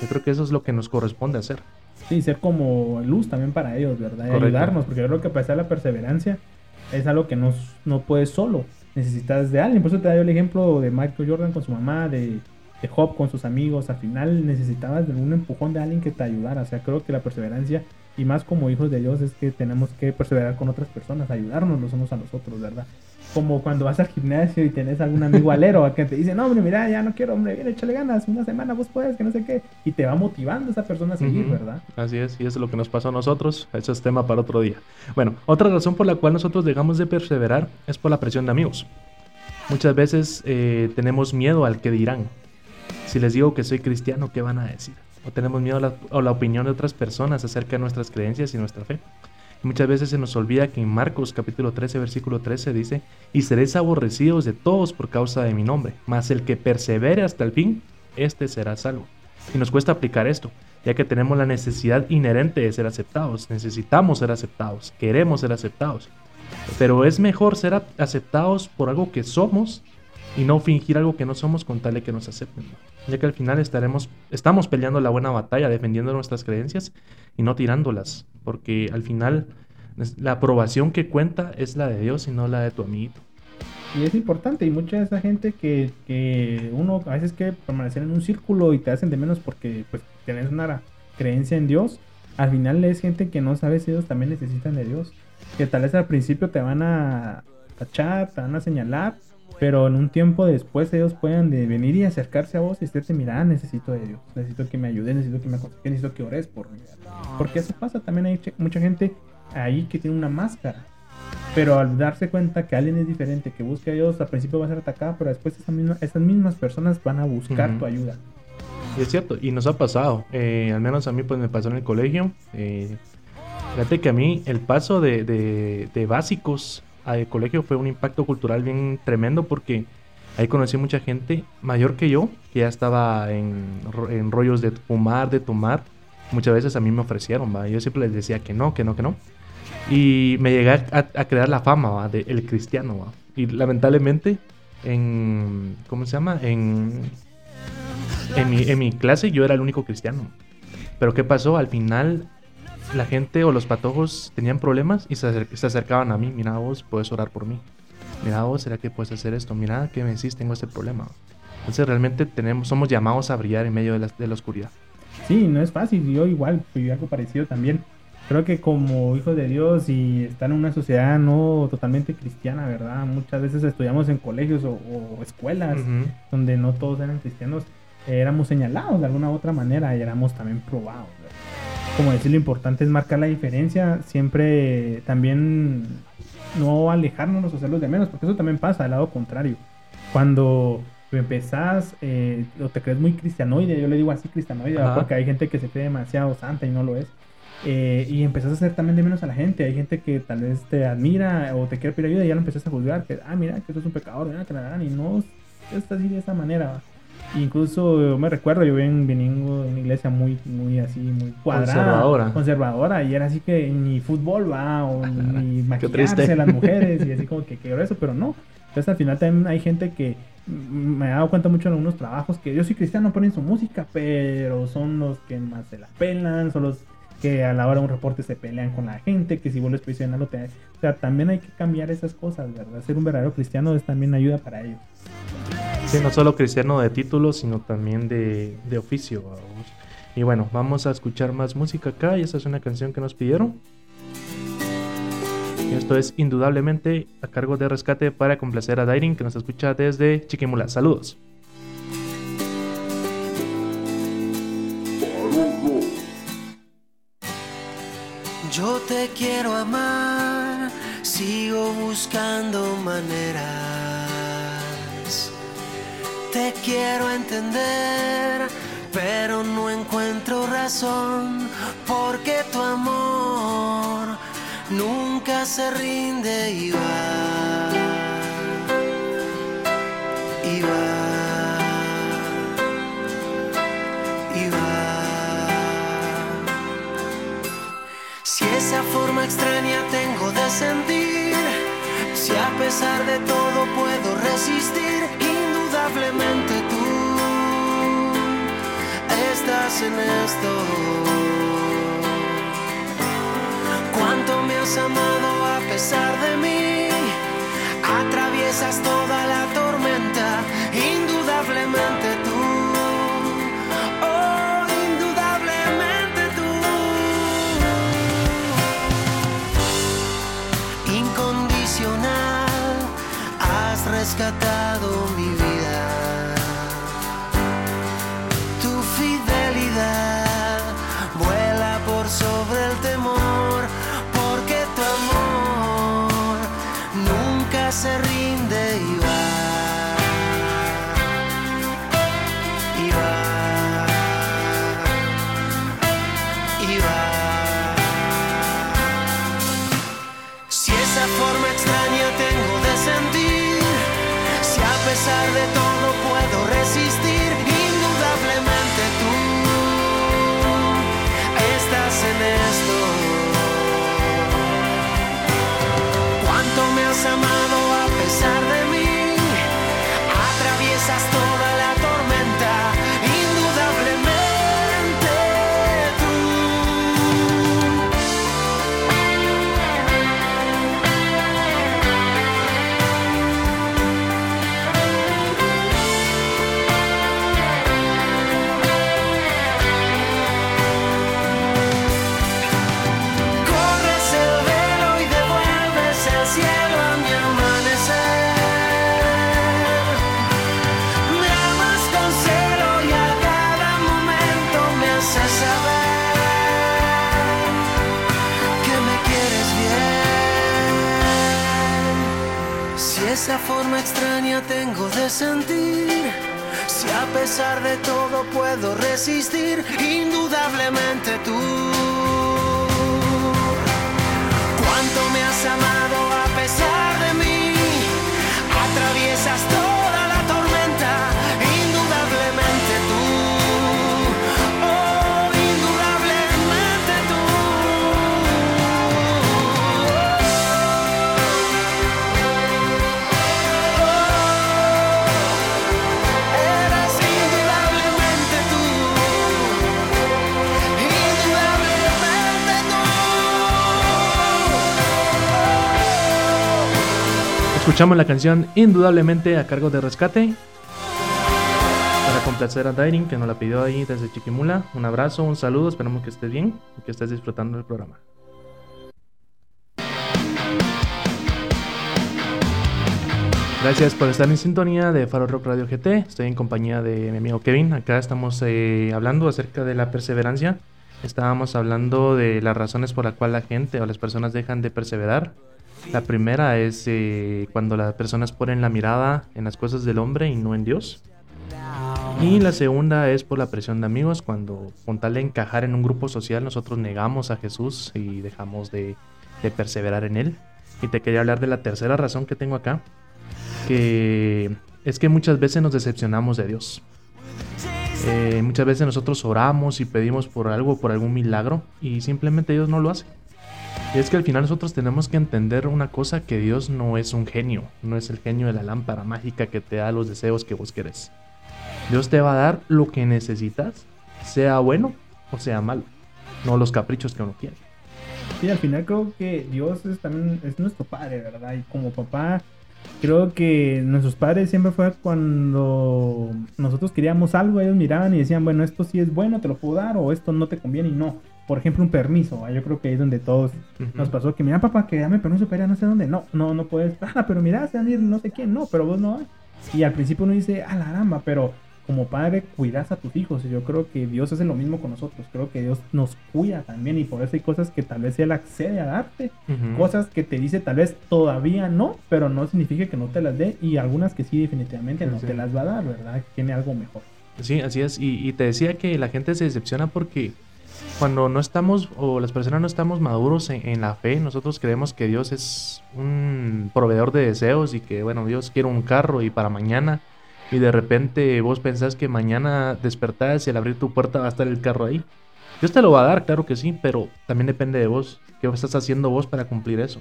Yo creo que eso es lo que nos corresponde hacer. Sí, ser como luz también para ellos, ¿verdad? Correcto. ayudarnos, porque yo creo que para hacer la perseverancia es algo que no, no puedes solo, necesitas de alguien. Por eso te doy el ejemplo de Michael Jordan con su mamá, de, de Job con sus amigos. Al final necesitabas de un empujón de alguien que te ayudara. O sea, creo que la perseverancia, y más como hijos de Dios, es que tenemos que perseverar con otras personas, ayudarnos los unos a los otros, ¿verdad? Como cuando vas al gimnasio y tenés algún amigo alero que te dice, no, hombre, mira, ya no quiero, hombre, viene, échale ganas, una semana vos puedes, que no sé qué. Y te va motivando esa persona a seguir. ¿verdad? Así es, y eso es lo que nos pasó a nosotros. Eso es tema para otro día. Bueno, otra razón por la cual nosotros dejamos de perseverar es por la presión de amigos. Muchas veces eh, tenemos miedo al que dirán. Si les digo que soy cristiano, ¿qué van a decir? O tenemos miedo a la, opinión de otras personas acerca de nuestras creencias y nuestra fe. Muchas veces se nos olvida que en Marcos capítulo 13, versículo 13 dice, y seréis aborrecidos de todos por causa de mi nombre, mas el que persevere hasta el fin, este será salvo. Y nos cuesta aplicar esto, ya que tenemos la necesidad inherente de ser aceptados, necesitamos ser aceptados, queremos ser aceptados. Pero es mejor ser aceptados por algo que somos y no fingir algo que no somos con tal de que nos acepten. Ya que al final estaremos, estamos peleando la buena batalla, defendiendo nuestras creencias y no tirándolas. Porque al final la aprobación que cuenta es la de Dios y no la de tu amiguito. Y es importante, y mucha de esa gente que, que uno a veces que permanecer en un círculo y te hacen de menos porque pues tienes una creencia en Dios, al final es gente que no sabe si ellos también necesitan de Dios. Que tal vez al principio te van a tachar, te van a señalar, pero en un tiempo después ellos puedan de venir y acercarse a vos y decirte, mira, necesito de Dios, necesito que me ayudes, necesito que me aconsejes, necesito que ores por mí. Porque eso pasa, también hay mucha gente ahí que tiene una máscara. Pero al darse cuenta que alguien es diferente, que busca a Dios, al principio va a ser atacada, pero después esa misma- esas mismas personas van a buscar tu ayuda. Y es cierto, y nos ha pasado. eh, al menos a mí pues me pasó en el colegio. eh, fíjate que a mí el paso de, de- de básicos al colegio fue un impacto cultural bien tremendo porque ahí conocí mucha gente mayor que yo, que ya estaba en, en rollos de fumar, de tomar. Muchas veces a mí me ofrecieron, ¿va? yo siempre les decía que no, que no, que no. Y me llegué a, a crear la fama ¿va? de el cristiano. ¿va? Y lamentablemente, en. ¿Cómo se llama? En, en, mi, en mi clase yo era el único cristiano. Pero ¿qué pasó? Al final, la gente o los patojos tenían problemas y se, acer- se acercaban a mí. Mira, vos puedes orar por mí. Mira, vos, ¿será que puedes hacer esto? Mira, ¿qué me decís? Tengo este problema. Entonces, realmente tenemos, somos llamados a brillar en medio de la, de la oscuridad. Sí, no es fácil, yo igual viví algo parecido también. Creo que como hijos de Dios y estar en una sociedad no totalmente cristiana, ¿verdad? Muchas veces estudiamos en colegios o, o escuelas donde no todos eran cristianos, eh, éramos señalados de alguna u otra manera y éramos también probados. ¿verdad? Como decir, lo importante es marcar la diferencia, siempre también no alejarnos o hacerlos de menos, porque eso también pasa al lado contrario. Cuando empezás eh, o te crees muy cristianoide, yo le digo así cristianoide, Ajá. porque hay gente que se cree demasiado santa y no lo es. eh, y empezás a hacer también de menos a la gente. Hay gente que tal vez te admira o te quiere pedir ayuda y ya lo empezás a juzgar. Que, ah, mira, que eso es un pecador, mira, que la dan y no es así de esa manera. Incluso me recuerdo, yo ven, vengo de una iglesia muy, muy así, muy cuadrada. Conservadora. Conservadora. Y era así que ni fútbol va, o ni maquillarse las mujeres, y así como que, que eso, pero no. Entonces al final también hay gente que me he dado cuenta mucho en algunos trabajos que yo soy cristiano, ponen su música, pero son los que más se la pelan, son los que a la hora de un reporte se pelean con la gente, que si vos les algo te... O sea, también hay que cambiar esas cosas, ¿verdad? Ser un verdadero cristiano es también ayuda para ellos. Sí, no solo cristiano de título, sino también de, de oficio. vamos. Y bueno, vamos a escuchar más música acá. Y esta es una canción que nos pidieron. Y esto es indudablemente a cargo de Rescate para complacer a Dairin, que nos escucha desde Chiquimula. Saludos. Yo te quiero amar, sigo buscando maneras. Te quiero entender, pero no encuentro razón, porque tu amor nunca se rinde y va. Y va. Si esa forma extraña tengo de sentir, si a pesar de todo puedo resistir, indudablemente tú estás en esto. Cuánto me has amado a pesar de mí, atraviesas toda la tormenta, indudablemente tú. Oh, indudablemente tú. Incondicional, has rescatado mi tengo de sentir, si a pesar de todo puedo resistir, indudablemente tú. Cuánto me has amado Escuchamos la canción indudablemente a cargo de Rescate. Para complacer a Dairin, que nos la pidió ahí desde Chiquimula. Un abrazo, un saludo, esperamos que estés bien y que estés disfrutando del programa. Gracias por estar en sintonía de Faro Rock Radio GT. Estoy en compañía de mi amigo Kevin. Acá estamos eh, hablando acerca de la perseverancia. Estábamos hablando de las razones por las cuales la gente o las personas dejan de perseverar. La primera es eh, cuando las personas ponen la mirada en las cosas del hombre y no en Dios. Y la segunda es por la presión de amigos, cuando con tal de encajar en un grupo social nosotros negamos a Jesús y dejamos de, perseverar en él. Y te quería hablar de la tercera razón que tengo acá, que es que muchas veces nos decepcionamos de Dios. Eh, muchas veces nosotros oramos y pedimos por algo, por algún milagro, y simplemente Dios no lo hace. Y es que al final nosotros tenemos que entender una cosa, que Dios no es un genio, no es el genio de la lámpara mágica que te da los deseos que vos querés. Dios te va a dar lo que necesitas, sea bueno o sea malo, no los caprichos que uno quiere. Sí, al final creo que Dios es también es nuestro padre, ¿verdad? Y como papá, creo que nuestros padres siempre fue cuando nosotros queríamos algo, ellos miraban y decían, bueno, esto sí es bueno, te lo puedo dar, o esto no te conviene y no. Por ejemplo, un permiso, yo creo que ahí es donde todos nos pasó que, mira, papá, que dame permiso para ir a no sé dónde. No, no, no puedes. Ah, pero mira, se van a ir no sé quién, no, pero vos no. Y al principio uno dice, a la rama, pero como padre cuidas a tus hijos. Y yo creo que Dios hace lo mismo con nosotros. Creo que Dios nos cuida también. Y por eso hay cosas que tal vez Él accede a darte. Cosas que te dice tal vez todavía no, pero no significa que no te las dé. Y algunas que sí, definitivamente no Sí. te las va a dar, ¿verdad? Tiene algo mejor. Sí, así es. Y, y te decía que la gente se decepciona porque cuando no estamos, o las personas no estamos maduros en, la fe, nosotros creemos que Dios es un proveedor de deseos y que, bueno, Dios quiere un carro y para mañana. Y de repente vos pensás que mañana despertás y al abrir tu puerta va a estar el carro ahí. Dios te lo va a dar, claro que sí, pero también depende de vos. ¿Qué estás haciendo vos para cumplir eso?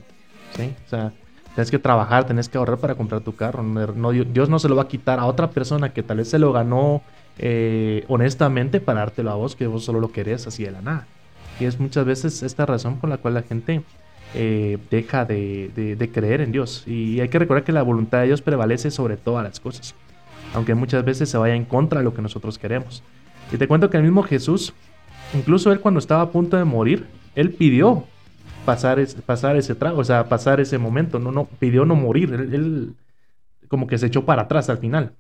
O sea, Tienes que trabajar, tenés que ahorrar para comprar tu carro. Dios no se lo va a quitar a otra persona que tal vez se lo ganó eh, honestamente para dártelo a vos, que vos solo lo querés así de la nada. Y es muchas veces esta razón por la cual la gente eh, deja de, de- creer en Dios. Y hay que recordar que la voluntad de Dios prevalece sobre todas las cosas. Aunque muchas veces se vaya en contra de lo que nosotros queremos. Y te cuento que el mismo Jesús, incluso él cuando estaba a punto de morir, él pidió pasar, es- pasar ese trago, o sea, pasar ese momento, no, no, pidió no morir, él como que se echó para atrás al final.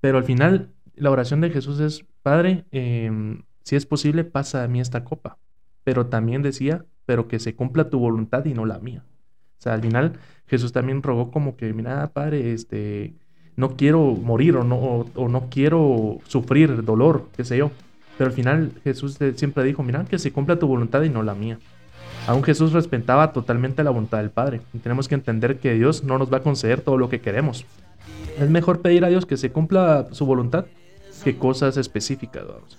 Pero al final, la oración de Jesús es, Padre, em, si es posible, pasa a mí esta copa. Pero también decía, pero que se cumpla tu voluntad y no la mía. O sea, al final Jesús también rogó como que, mira, Padre, este, no quiero morir o no, o, no quiero sufrir dolor, qué sé yo. Pero al final Jesús de- siempre dijo, mira, que se cumpla tu voluntad y no la mía. Aún Jesús respetaba totalmente la voluntad del Padre. Y tenemos que entender que Dios no nos va a conceder todo lo que queremos. Es mejor pedir a Dios que se cumpla su voluntad que cosas específicas. vamos.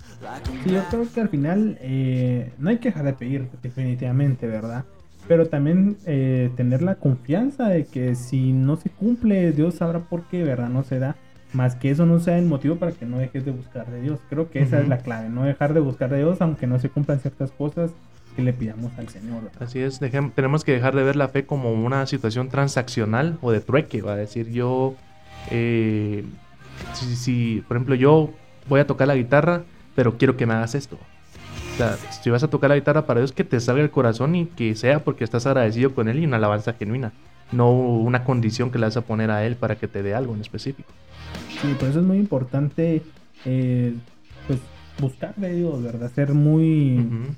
Sí, yo creo que al final eh, no hay que dejar de pedir, definitivamente, ¿verdad? Pero también eh, tener la confianza de que si no se cumple, Dios sabrá por qué, ¿verdad? No se da. Más que eso no sea el motivo para que no dejes de buscar de Dios. Creo que esa es la clave, no dejar de buscar de Dios aunque no se cumplan ciertas cosas que le pidamos al Señor. ¿verdad? Así es, tenemos que dejar de ver la fe como una situación transaccional o de trueque. Va a decir yo, eh, si, si, por ejemplo, yo voy a tocar la guitarra, pero quiero que me hagas esto. O sea, si vas a tocar la guitarra para Dios, que te salga el corazón y que sea porque estás agradecido con Él y una alabanza genuina. No una condición que le vas a poner a Él para que te dé algo en específico. Sí, por eso es muy importante eh, pues buscar de Dios, ¿verdad? Ser muy... Ujú.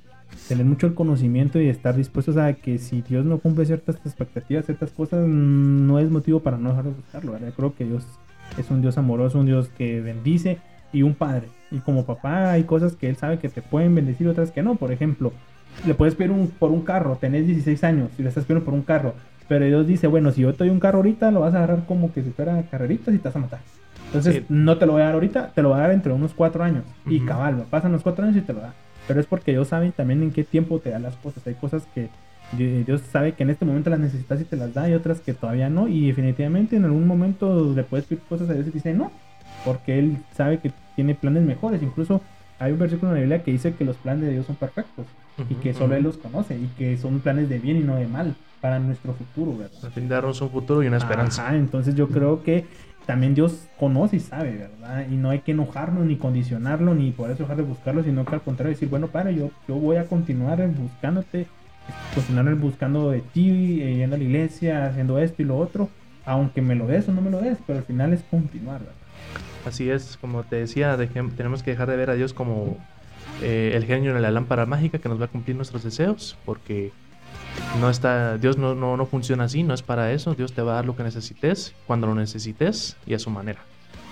tener mucho el conocimiento y estar dispuestos a que si Dios no cumple ciertas expectativas, ciertas cosas, mm, no es motivo para no dejar de buscarlo, ¿verdad? Creo que Dios es un Dios amoroso, un Dios que bendice y un padre. Y como papá hay cosas que Él sabe que te pueden bendecir, otras que no. Por ejemplo, le puedes pedir un, por un carro, tenés 16 años y le estás pidiendo por un carro. Pero Dios dice, bueno, si yo te doy un carro ahorita, lo vas a agarrar como que si fuera carreritas y te vas a matar. Entonces, Sí. no te lo voy a dar ahorita, te lo voy a dar entre unos cuatro años. Y cabal, pasan los cuatro años y te lo da. Pero es porque Dios sabe también en qué tiempo te da las cosas. Hay cosas que Dios sabe que en este momento las necesitas y te las da y otras que todavía no. Y definitivamente en algún momento le puedes pedir cosas a Dios y dice no. Porque Él sabe que tiene planes mejores. Incluso hay un versículo en la Biblia que dice que los planes de Dios son perfectos. Y que solo. Él los conoce. Y que son planes de bien y no de mal para nuestro futuro, ¿verdad? A fin darnos un futuro y una esperanza. Ajá, entonces yo creo que también Dios conoce y sabe, ¿verdad? Y no hay que enojarnos ni condicionarlo ni por eso dejar de buscarlo, sino que al contrario decir, bueno, padre, yo, yo voy a continuar buscándote, continuar buscando de ti, eh, yendo a la iglesia, haciendo esto y lo otro, aunque me lo des o no me lo des, pero al final es continuar. Así es, como te decía, tenemos que dejar de ver a Dios como eh, el genio de la lámpara mágica que nos va a cumplir nuestros deseos, porque no está, Dios no, no, no funciona así, no es para eso. Dios te va a dar lo que necesites, cuando lo necesites y a su manera.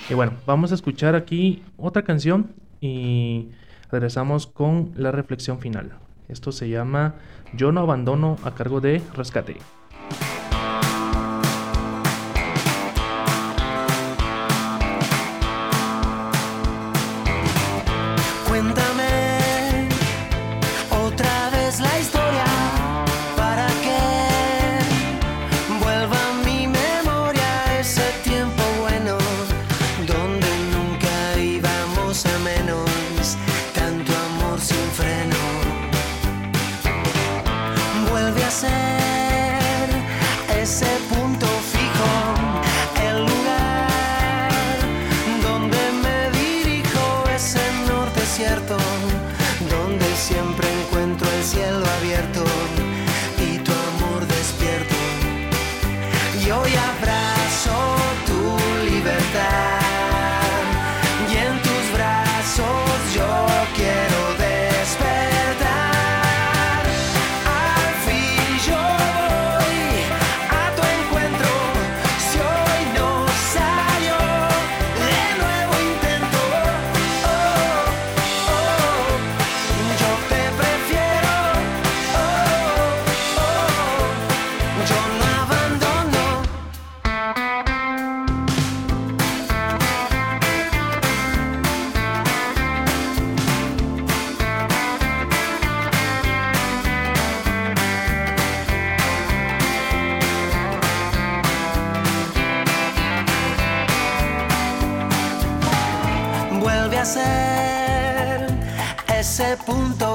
Y bueno, vamos a escuchar aquí otra canción y regresamos con la reflexión final. Esto se llama Yo no abandono a cargo de Rescate.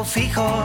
Fijo,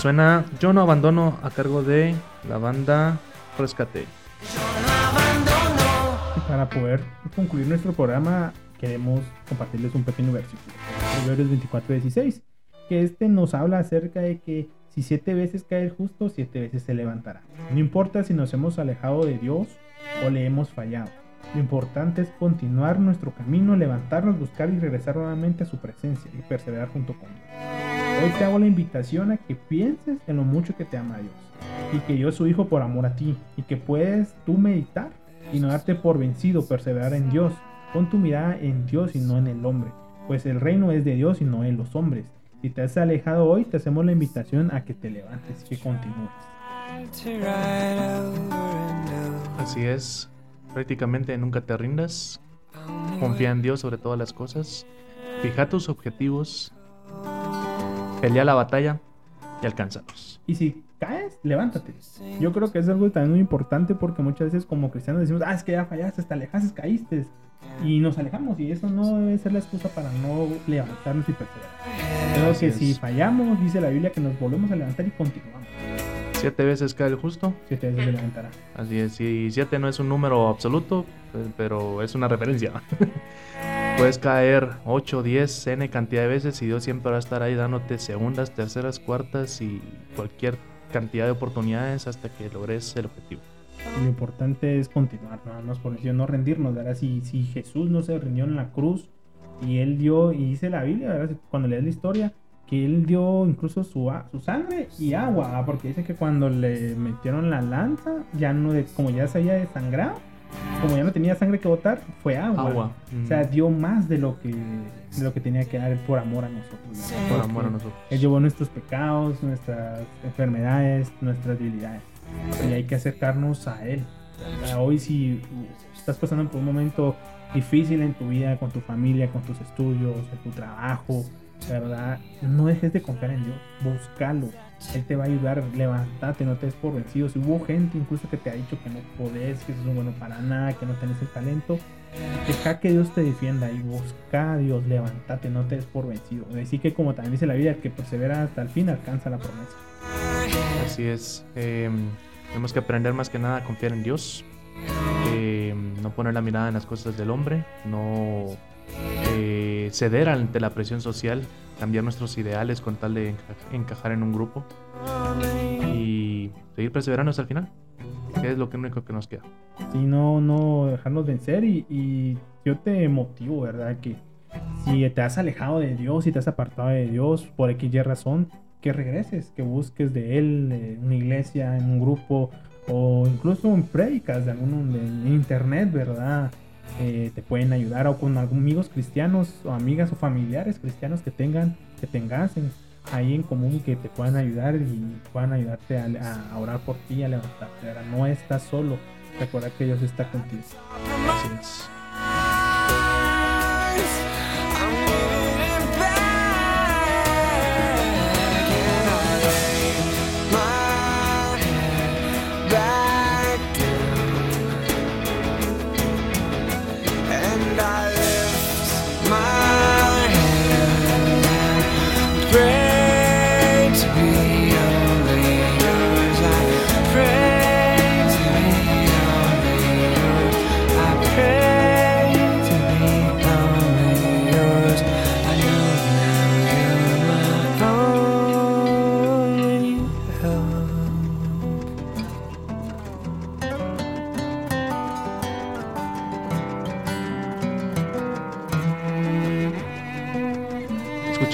suena Yo no abandono a cargo de la banda Rescate. para poder concluir nuestro programa, queremos compartirles un pequeño versículo. Proverbios 24:16, que este nos habla acerca de que si siete veces cae el justo, siete veces se levantará. No importa si nos hemos alejado de Dios o le hemos fallado. Lo importante es continuar nuestro camino, levantarnos, buscar y regresar nuevamente a su presencia y perseverar junto con Dios. Hoy te hago la invitación a que pienses en lo mucho que te ama Dios y que dio a su Hijo por amor a ti y que puedes tú meditar y no darte por vencido, perseverar en Dios. Pon tu mirada en Dios y no en el hombre, pues el reino es de Dios y no de los hombres. Si te has alejado hoy, te hacemos la invitación a que te levantes y que continúes. Así es, prácticamente nunca te rindas. Confía en Dios sobre todas las cosas. Fija tus objetivos. Pelea la batalla y alcánzalos. Y si caes, levántate. Yo creo que es algo también muy importante porque muchas veces como cristianos decimos, ah, es que ya fallaste, te alejaste, caíste. Y nos alejamos y eso no debe ser la excusa para no levantarnos y perseverar. Creo Así que es. si fallamos, dice la Biblia que nos volvemos a levantar y continuamos. Siete veces cae el justo. Siete veces se levantará. Así es, y siete no es un número absoluto, pues, pero es una referencia. Puedes caer 8, 10, n cantidad de veces y Dios siempre va a estar ahí dándote segundas, terceras, cuartas y cualquier cantidad de oportunidades hasta que logres el objetivo. Lo importante es continuar, nada más por decir, no rendirnos, ¿verdad? Si, si Jesús no se rindió en la cruz y él dio, y dice la Biblia, ¿verdad? Cuando lees la historia, que él dio incluso su, su sangre y agua, porque dice que cuando le metieron la lanza, ya no, como ya se había desangrado, como ya no tenía sangre que botar, fue agua. Agua. O sea, dio más de lo que, de lo que tenía que dar por amor a nosotros. Por amor a nosotros. Él llevó nuestros pecados, nuestras enfermedades, nuestras debilidades. Y hay que acercarnos a Él. Hoy si estás pasando por un momento difícil en tu vida, con tu familia, con tus estudios, en tu trabajo, ¿verdad? No dejes de confiar en Dios. Búscalo. Él te va a ayudar. Levántate, no te des por vencido. Si hubo gente incluso que te ha dicho que no podés, que es bueno para nada, que no tenés el talento, Deja que Dios te defienda y busca a Dios, levántate, no te des por vencido. Así que como también dice la Biblia, el que persevera hasta el fin alcanza la promesa. Así es. eh, tenemos que aprender más que nada a confiar en Dios. eh, no poner la mirada en las cosas del hombre. No eh, ceder ante la presión social. Cambiar nuestros ideales con tal de enca- encajar en un grupo. Y seguir perseverando hasta el final. Que es lo único que nos queda. Si no, no dejarnos vencer y, yo te motivo, ¿verdad? Que si te has alejado de Dios, si te has apartado de Dios por X razón, que regreses, que busques de Él una iglesia, en un grupo o incluso en prédicas de algún en internet, ¿verdad? Eh, te pueden ayudar o con amigos cristianos o amigas o familiares cristianos que tengan, que tengas en- ahí en común que te puedan ayudar y puedan ayudarte a, orar por ti, a levantarte. No estás solo. Recuerda que Dios está contigo.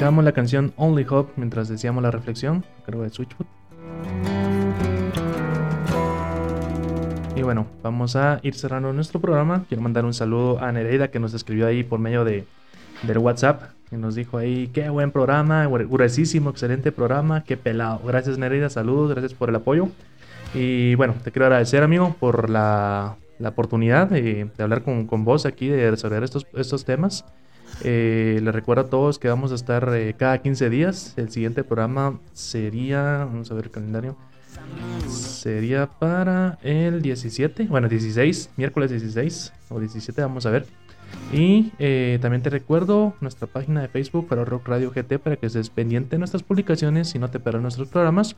Escuchábamos la canción Only Hope mientras decíamos la reflexión, creo de Switchfoot. Y bueno, vamos a ir cerrando nuestro programa. Quiero mandar un saludo a Nereida que nos escribió ahí por medio de, del WhatsApp. Que nos dijo ahí, qué buen programa, gru- gruesísimo, excelente programa, qué pelado. Gracias Nereida, saludos, gracias por el apoyo. Y bueno, te quiero agradecer amigo por la, la oportunidad de, de hablar con, con vos aquí, de resolver estos, estos temas. Eh, les recuerdo a todos que vamos a estar eh, cada 15 días. El siguiente programa sería, vamos a ver el calendario, sería para el 17, bueno, 16, miércoles 16 o 17, vamos a ver. Y eh, también te recuerdo nuestra página de Facebook para Rock Radio GT para que estés pendiente de nuestras publicaciones y no te pierdas nuestros programas.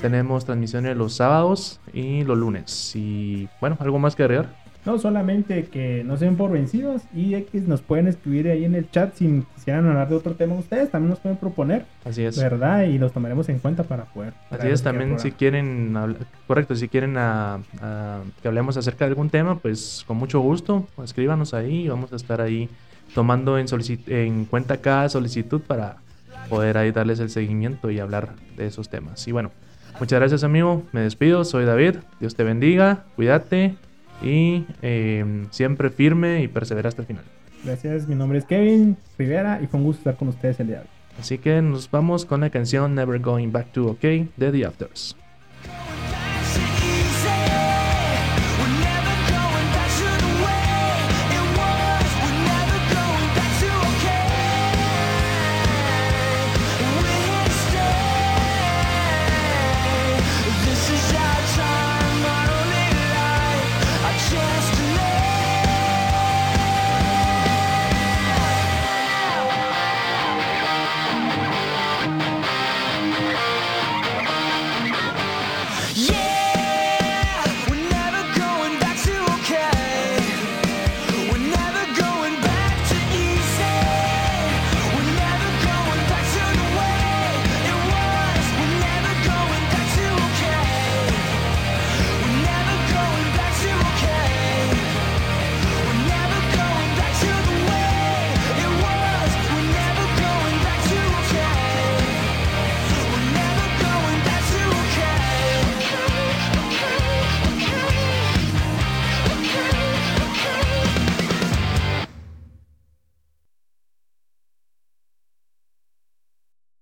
Tenemos transmisiones los sábados y los lunes. Y bueno, ¿algo más que agregar? No solamente que no se den por vencidos y X nos pueden escribir ahí en el chat si quisieran hablar de otro tema ustedes, también nos pueden proponer, Así es. ¿verdad? Y los tomaremos en cuenta para poder. Así es, también si quieren, correcto, si quieren ah, ah, que hablemos acerca de algún tema, pues con mucho gusto, escríbanos ahí y vamos a estar ahí tomando en, en cuenta cada solicitud para poder ahí darles el seguimiento y hablar de esos temas. Y bueno, muchas gracias amigo, me despido, soy David, Dios te bendiga, cuídate y eh, siempre firme y persevera hasta el final. Gracias, mi nombre es Kevin Rivera y fue un gusto estar con ustedes el día de hoy. Así que nos vamos con la canción Never Going Back to OK de The Afters.